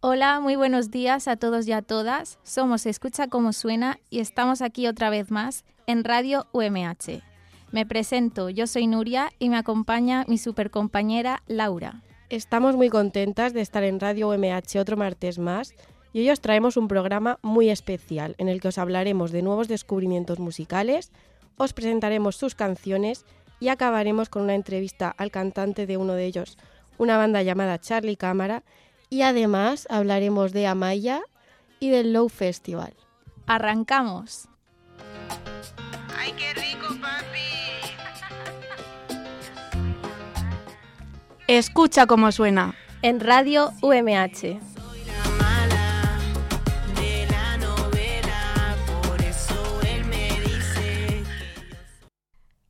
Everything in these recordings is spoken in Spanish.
Hola, muy buenos días a todos y a todas. Somos Escucha cómo suena y estamos aquí otra vez más en Radio UMH. Me presento, yo soy Nuria y me acompaña mi supercompañera Laura. Estamos muy contentas de estar en Radio UMH otro martes más y hoy os traemos un programa muy especial en el que os hablaremos de nuevos descubrimientos musicales, os presentaremos sus canciones y acabaremos con una entrevista al cantante de uno de ellos, una banda llamada Charlie Cámara, y además hablaremos de Amaya y del Low Festival. Arrancamos. Ay, qué rico, papi. Escucha cómo suena. En Radio UMH.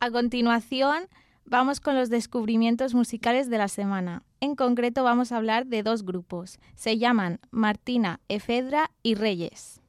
A continuación, vamos con los descubrimientos musicales de la semana. En concreto vamos a hablar de dos grupos. Se llaman Martina Efedra y Reyes.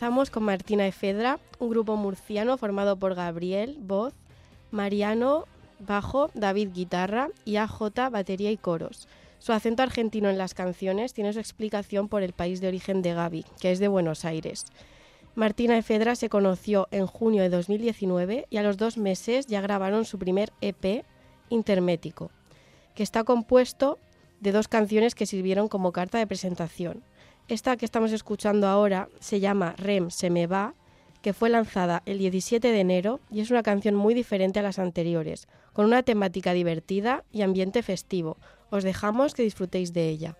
Comenzamos con Martina Efedra, un grupo murciano formado por Gabriel, voz, Mariano, bajo, David, guitarra y AJ, batería y coros. Su acento argentino en las canciones tiene su explicación por el país de origen de Gaby, que es de Buenos Aires. Martina Efedra se conoció en junio de 2019 y a los dos meses ya grabaron su primer EP, Intermético, que está compuesto de dos canciones que sirvieron como carta de presentación. Esta que estamos escuchando ahora se llama Rem se me va, que fue lanzada el 17 de enero y es una canción muy diferente a las anteriores, con una temática divertida y ambiente festivo. Os dejamos que disfrutéis de ella.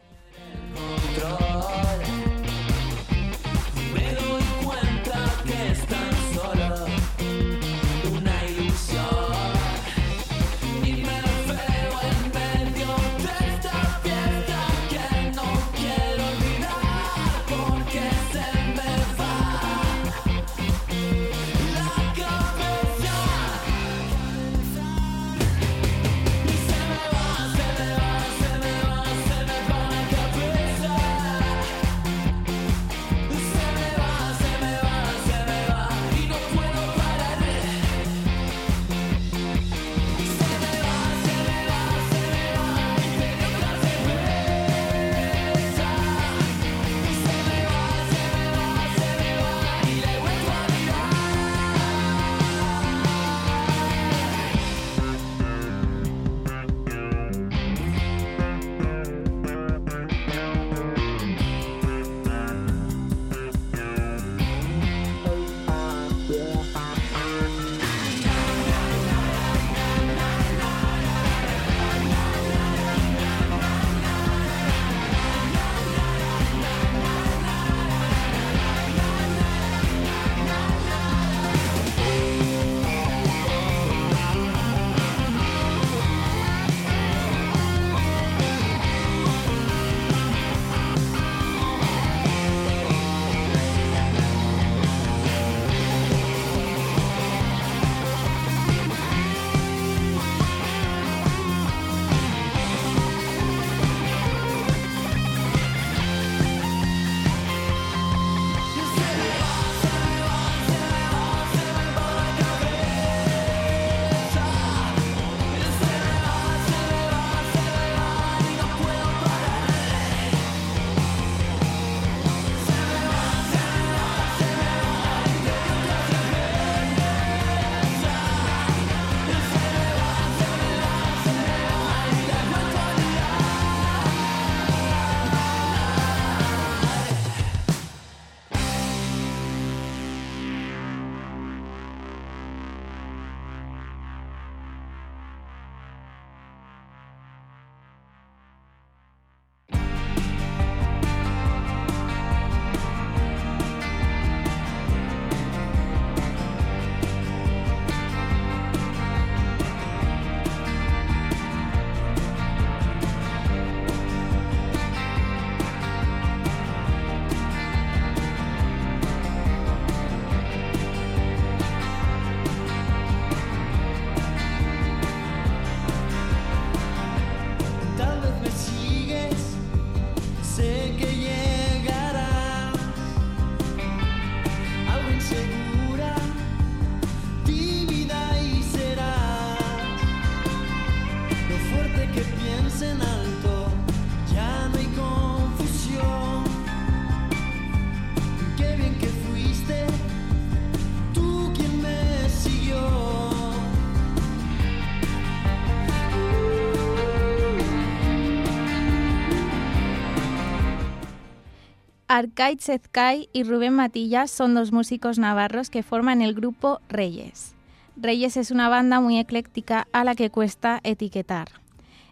Arcade Zezcay y Rubén Matillas son dos músicos navarros que forman el grupo Reyes. Reyes es una banda muy ecléctica a la que cuesta etiquetar.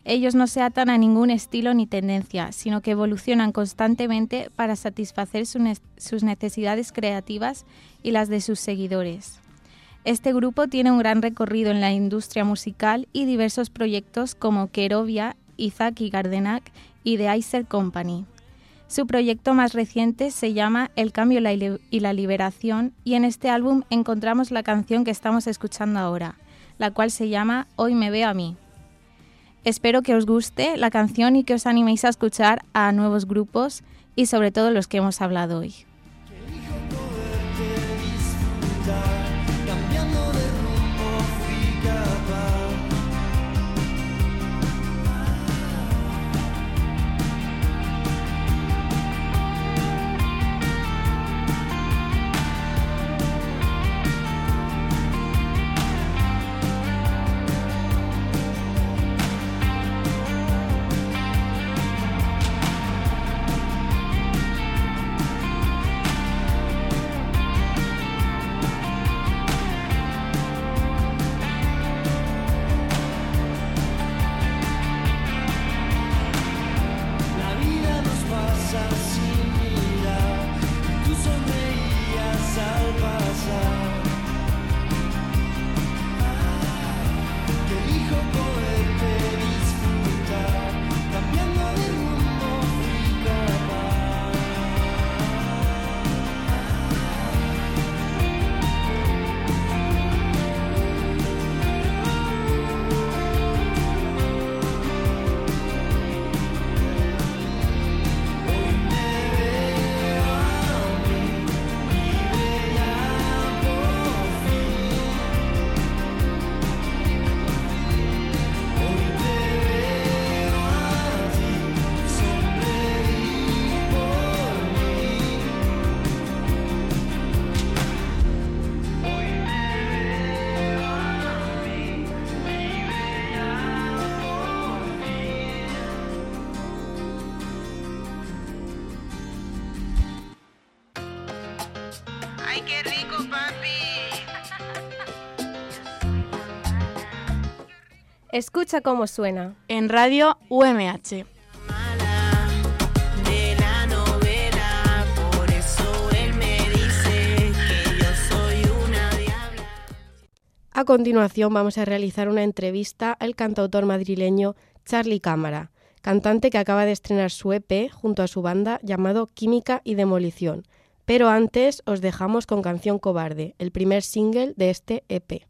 Ellos no se atan a ningún estilo ni tendencia, sino que evolucionan constantemente para satisfacer sus necesidades creativas y las de sus seguidores. Este grupo tiene un gran recorrido en la industria musical y diversos proyectos como Kerovia, Isaac y Gardenac y The Icer Company. Su proyecto más reciente se llama El cambio y la liberación y en este álbum encontramos la canción que estamos escuchando ahora, la cual se llama Hoy me veo a mí. Espero que os guste la canción y que os animéis a escuchar a nuevos grupos y sobre todo los que hemos hablado hoy. Escucha cómo suena. en Radio UMH. A continuación vamos a realizar una entrevista al cantautor madrileño Charlie Cámara, cantante que acaba de estrenar su EP junto a su banda llamado Química y Demolición. Pero antes os dejamos con Canción Cobarde, el primer single de este EP.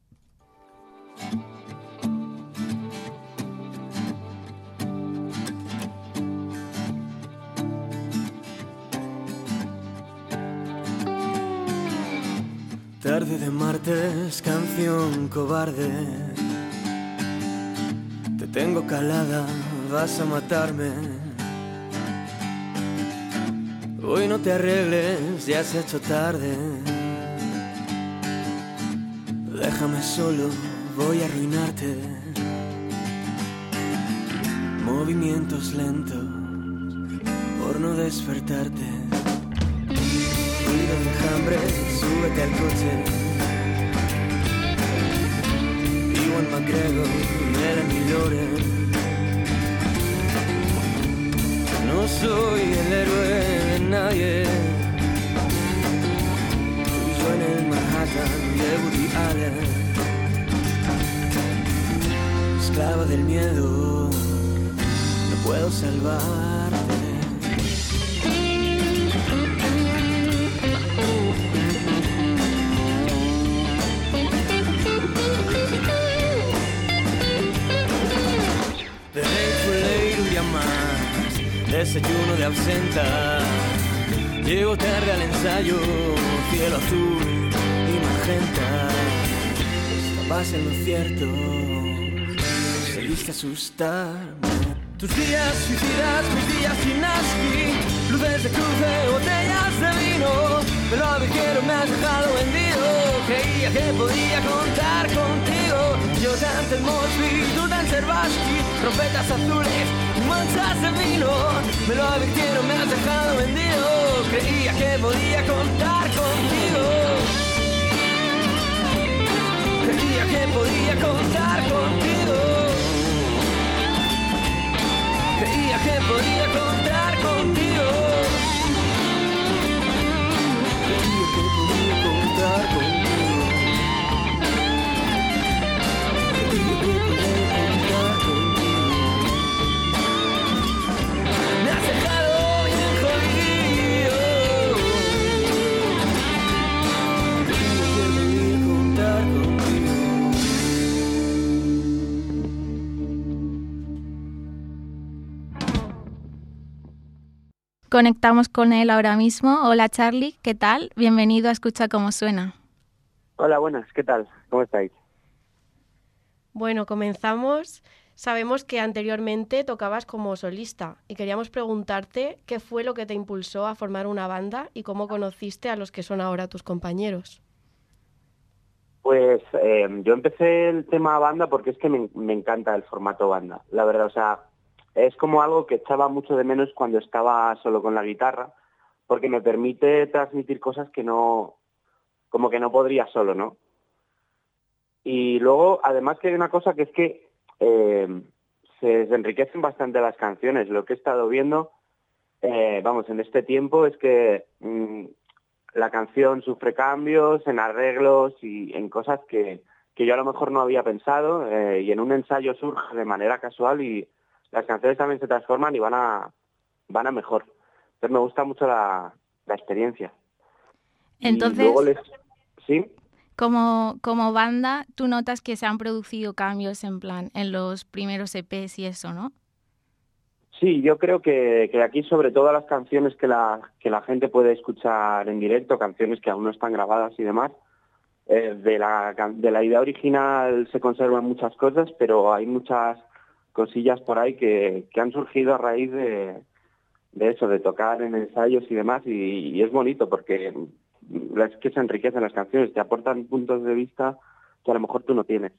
Tarde de martes, canción cobarde. Te tengo calada, vas a matarme. Hoy no te arregles, ya se ha hecho tarde. Déjame solo, voy a arruinarte. Movimientos lentos, por no despertarte. Ruido enjambre, súbete al coche. Iwan McGregor, Melanie Loren. No soy el héroe de nadie. Yo en el Manhattan de Woody Allen. Esclava del miedo, no puedo salvarte. Desayuno de absenta. Llego tarde al ensayo, cielo azul y magenta. Estabas en lo cierto, seguiste a asustarme. Tus días suicidas, mis días sin Naski Luces de cruce, botellas de vino Me lo advirtieron, me has dejado vendido Creía que podía contar contigo Yo tan Mosby, tú tan Servaski Trompetas azules manchas de vino Me lo advirtieron, me has dejado vendido Creía que podía contar contigo Creía que podía contar contigo Creía que podía contar contigo. Creía que podía contar contigo. Creía que podía contar Conectamos con él ahora mismo. Hola Charlie, ¿qué tal? Bienvenido a Escucha cómo suena. Hola, buenas, ¿qué tal? ¿Cómo estáis? Bueno, comenzamos. Sabemos que anteriormente tocabas como solista y queríamos preguntarte qué fue lo que te impulsó a formar una banda y cómo conociste a los que son ahora tus compañeros. Pues eh, yo empecé el tema banda porque es que me, me encanta el formato banda, la verdad, o sea, es como algo que echaba mucho de menos cuando estaba solo con la guitarra, porque me permite transmitir cosas que no, como que no podría solo, ¿no? Y luego, además que hay una cosa que es que eh, se, enriquecen bastante las canciones. Lo que he estado viendo, eh, vamos, en este tiempo es que mm, la canción sufre cambios en arreglos y en cosas que, que yo a lo mejor no había pensado eh, y en un ensayo surge de manera casual y las canciones también se transforman y van a, van a mejor. Entonces me gusta mucho la, la experiencia. Y Entonces, luego les- ¿Sí? como, como banda, tú notas que se han producido cambios en plan en los primeros EPs y eso, ¿no? Sí, yo creo que, que aquí sobre todo las canciones que la, que la gente puede escuchar en directo, canciones que aún no están grabadas y demás, eh, de, la, de la idea original se conservan muchas cosas, pero hay muchas cosillas por ahí que, que han surgido a raíz de, de eso, de tocar en ensayos y demás, y, y es bonito porque es que se enriquecen las canciones, te aportan puntos de vista que a lo mejor tú no tienes.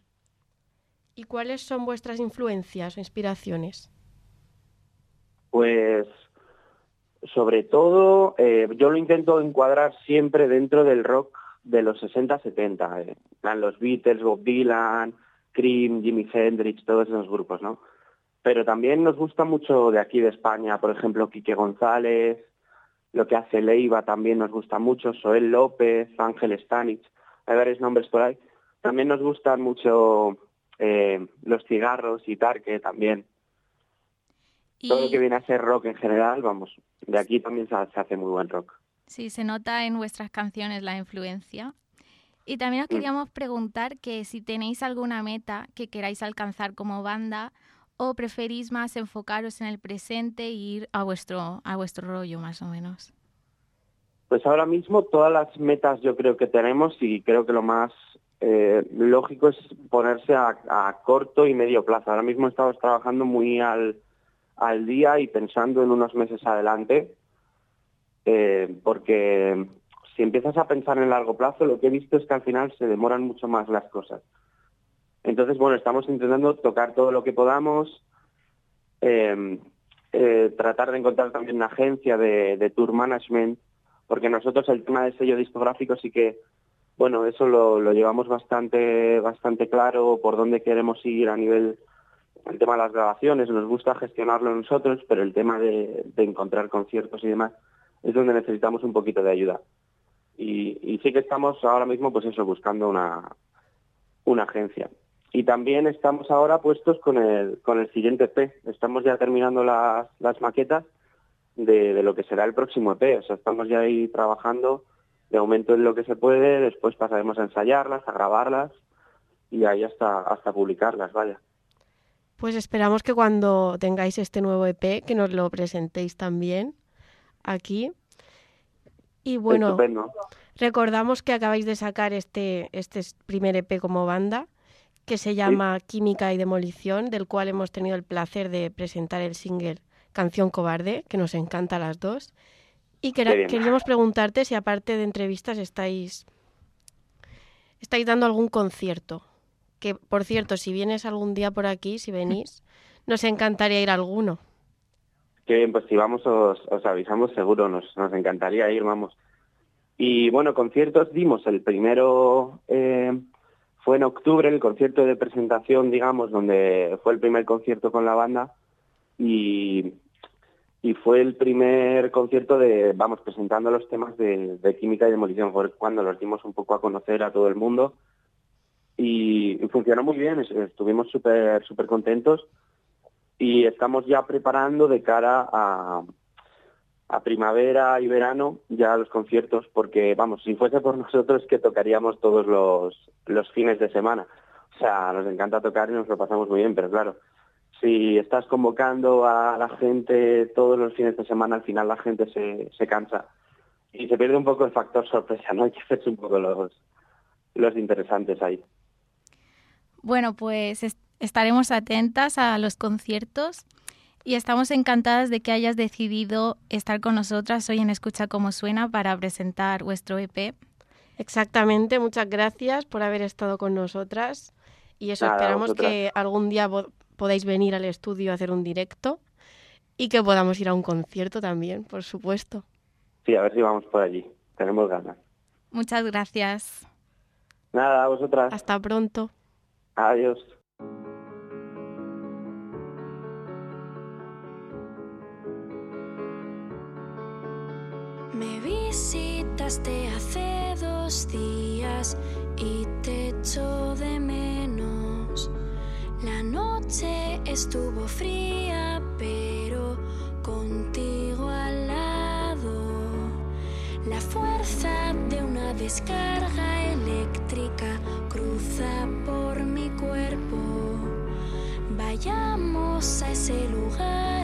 ¿Y cuáles son vuestras influencias o inspiraciones? Pues sobre todo eh, yo lo intento encuadrar siempre dentro del rock de los 60-70, eh. Los Beatles, Bob Dylan, Cream, Jimi Hendrix, todos esos grupos, ¿no? Pero también nos gusta mucho de aquí de España, por ejemplo, Quique González, lo que hace Leiva también nos gusta mucho, Soel López, Ángel Stanich, hay varios nombres por ahí. También nos gustan mucho eh, los cigarros y Tarque también. Todo lo Y que viene a ser rock en general, vamos, de aquí también se, se hace muy buen rock. sí, se nota en vuestras canciones la influencia. Y también os Mm. queríamos preguntar que si tenéis alguna meta que queráis alcanzar como banda o preferís más enfocaros en el presente e ir a vuestro, a vuestro rollo más o menos. Pues ahora mismo todas las metas yo creo que tenemos y creo que lo más eh, lógico es ponerse a, a corto y medio plazo. Ahora mismo estamos trabajando muy al, al día y pensando en unos meses adelante, eh, porque si empiezas a pensar en largo plazo, lo que he visto es que al final se demoran mucho más las cosas. Entonces, bueno, estamos intentando tocar todo lo que podamos, eh, eh, tratar de encontrar también una agencia de, tour management, porque nosotros el tema del sello discográfico sí que, bueno, eso lo, llevamos bastante, bastante claro por dónde queremos ir a nivel el tema de las grabaciones, nos gusta gestionarlo nosotros, pero el tema de encontrar conciertos y demás es donde necesitamos un poquito de ayuda. Y, sí que estamos ahora mismo, pues eso, buscando una, una agencia. Y también estamos ahora puestos con el, con el siguiente EP. Estamos ya terminando las, las maquetas de, de lo que será el próximo EP. O sea, estamos ya ahí trabajando de momento en lo que se puede, después pasaremos a ensayarlas, a grabarlas y ahí hasta, hasta publicarlas, vaya. Pues esperamos que cuando tengáis este nuevo EP, que nos lo presentéis también aquí. Y bueno, Estupendo. recordamos que acabáis de sacar este, este primer EP como banda, que se llama Química y Demolición, del cual hemos tenido el placer de presentar el single Canción Cobarde, que nos encanta a las dos. Y queríamos preguntarte si aparte de entrevistas estáis, estáis dando algún concierto. Que, por cierto, si vienes algún día por aquí, si venís, nos encantaría ir a alguno. Que bien, pues si vamos os, os avisamos seguro, nos, nos encantaría ir, vamos. Y bueno, conciertos dimos, el primero eh, fue en octubre, el concierto de presentación, digamos, donde fue el primer concierto con la banda. Y, y fue el primer concierto de, vamos, presentando los temas de, química y demolición, fue cuando los dimos un poco a conocer a todo el mundo. Y, funcionó muy bien, es- estuvimos súper súper contentos y estamos ya preparando de cara a, a primavera y verano ya los conciertos porque vamos si fuese por nosotros que tocaríamos todos los, los fines de semana. O sea nos encanta tocar y nos lo pasamos muy bien pero claro si estás convocando a la gente todos los fines de semana al final la gente se, se cansa y se pierde un poco el factor sorpresa no hay que hacerse un poco los los interesantes ahí. Bueno, pues es- estaremos atentas a los conciertos y estamos encantadas de que hayas decidido estar con nosotras hoy en Escucha cómo suena para presentar vuestro EP. Exactamente, muchas gracias por haber estado con nosotras y eso Nada, esperamos vosotras. que algún día podáis venir al estudio a hacer un directo y que podamos ir a un concierto también, por supuesto. sí a ver si vamos por allí tenemos ganas Muchas gracias. nada a vosotras Hasta pronto. adiós visitaste hace dos días y te echo de menos. La noche estuvo fría, pero contigo al lado. La fuerza de una descarga eléctrica cruza por mi cuerpo. Vayamos a ese lugar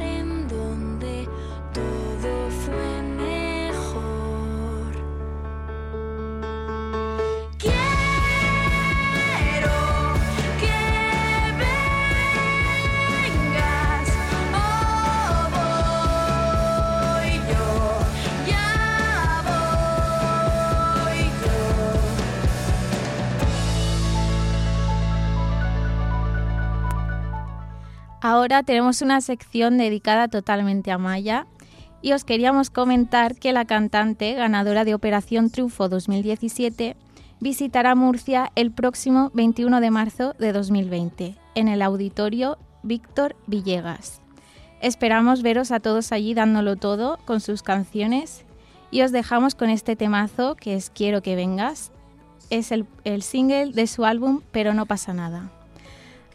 Ahora tenemos una sección dedicada totalmente a Maya y os queríamos comentar que la cantante ganadora de Operación Triunfo 2017 visitará Murcia el próximo 21 de marzo de 2020 en el auditorio Víctor Villegas. Esperamos veros a todos allí dándolo todo con sus canciones y os dejamos con este temazo que es Quiero que vengas. Es el, el single de su álbum Pero no pasa nada.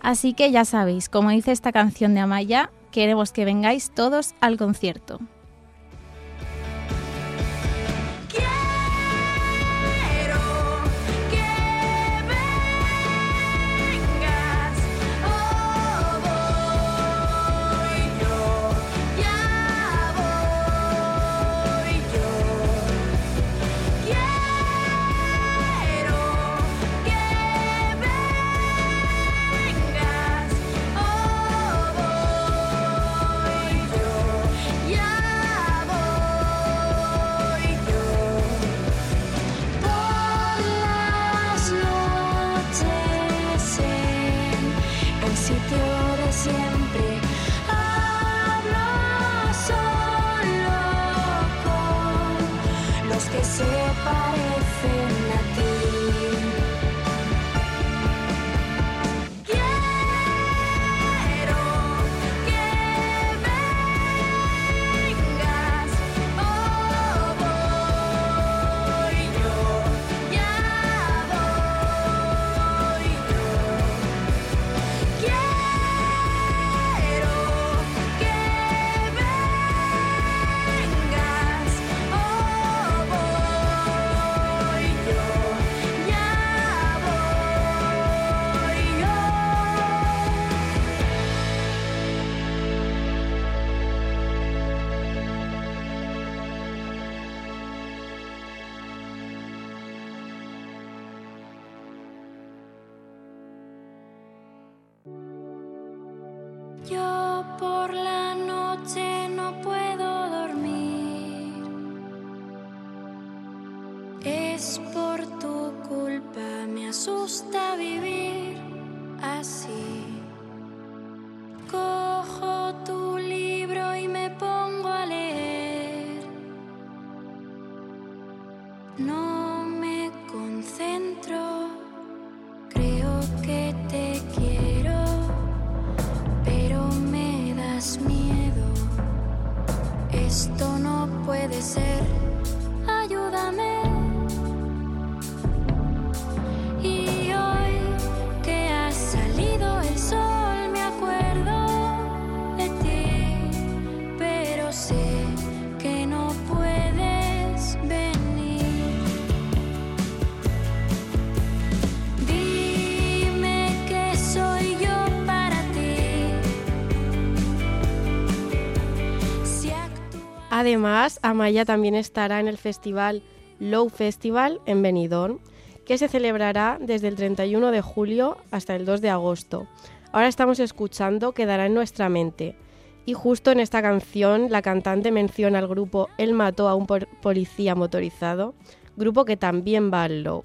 Así que ya sabéis, como dice esta canción de Amaya, queremos que vengáis todos al concierto. Además, Amaya también estará en el festival Low Festival en Benidorm, que se celebrará desde el 31 de julio hasta el 2 de agosto. Ahora estamos escuchando Quedará en nuestra mente. Y justo en esta canción la cantante menciona al grupo Él mató a un policía motorizado, grupo que también va al Low.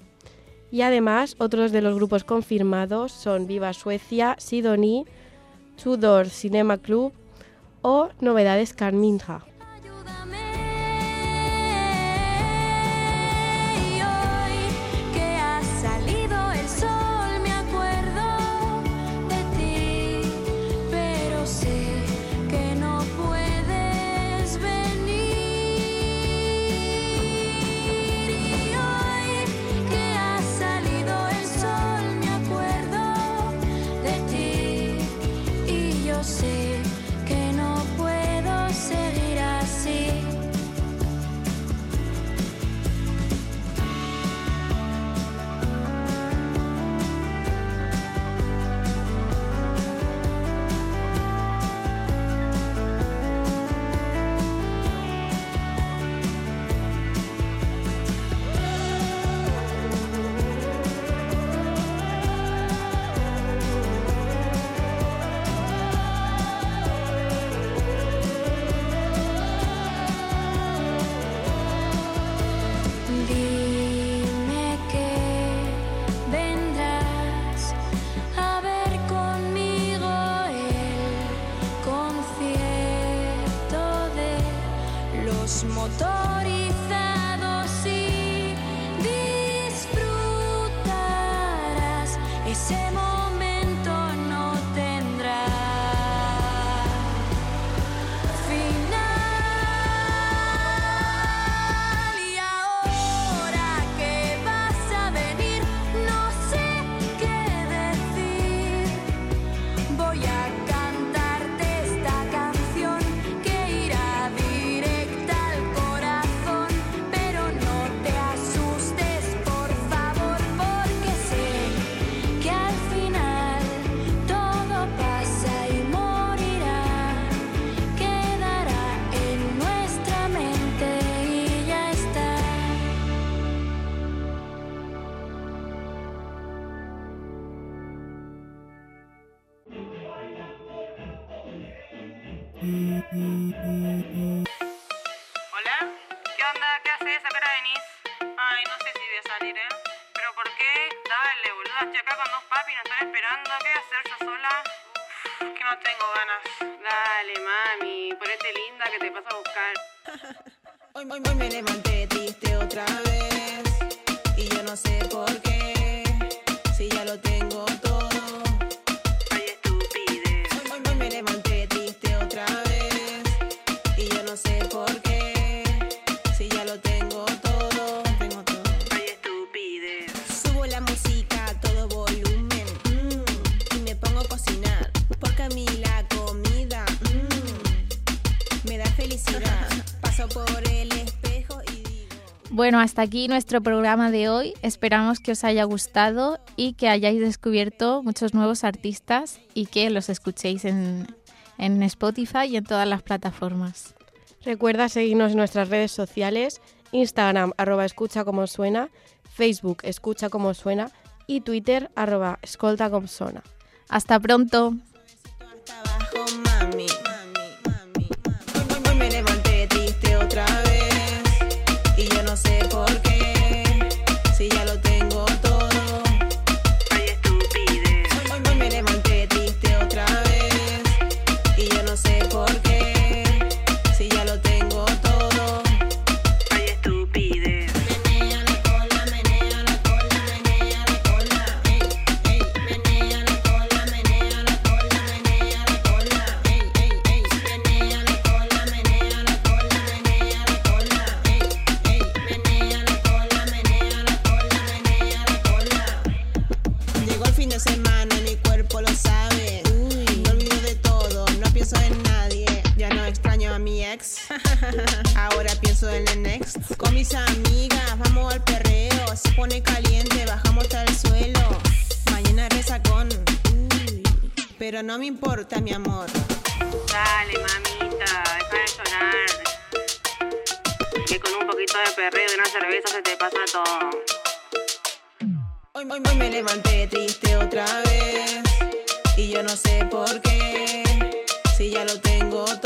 Y además, otros de los grupos confirmados son Viva Suecia, Sidonie, Tudor Cinema Club o Novedades Carminja. Estoy acá con dos papis, nos están esperando. ¿Qué voy a hacer yo sola? Uf, que no tengo ganas. Dale, mami, ponete linda que te paso a buscar. Hoy, hoy, hoy me levanté triste otra vez y yo no sé por qué, Bueno, hasta aquí nuestro programa de hoy. Esperamos que os haya gustado y que hayáis descubierto muchos nuevos artistas y que los escuchéis en, en Spotify y en todas las plataformas. Recuerda seguirnos en nuestras redes sociales, Instagram arroba escucha como suena, Facebook escucha como suena y Twitter arroba escolta como. Hasta pronto. mano mi cuerpo lo sabe. Uy. Me olvido de todo, no pienso en nadie. Ya no extraño a mi ex, ahora pienso en el next. Con mis amigas vamos al perreo, se pone caliente, bajamos hasta el suelo. Mañana resacón, Uy. pero no me importa mi amor. Dale mamita, deja de llorar. Que con un poquito de perreo y una cerveza se te pasa todo. Hoy, hoy, hoy me levanté triste otra vez. Y yo no sé por qué. Si ya lo tengo todo.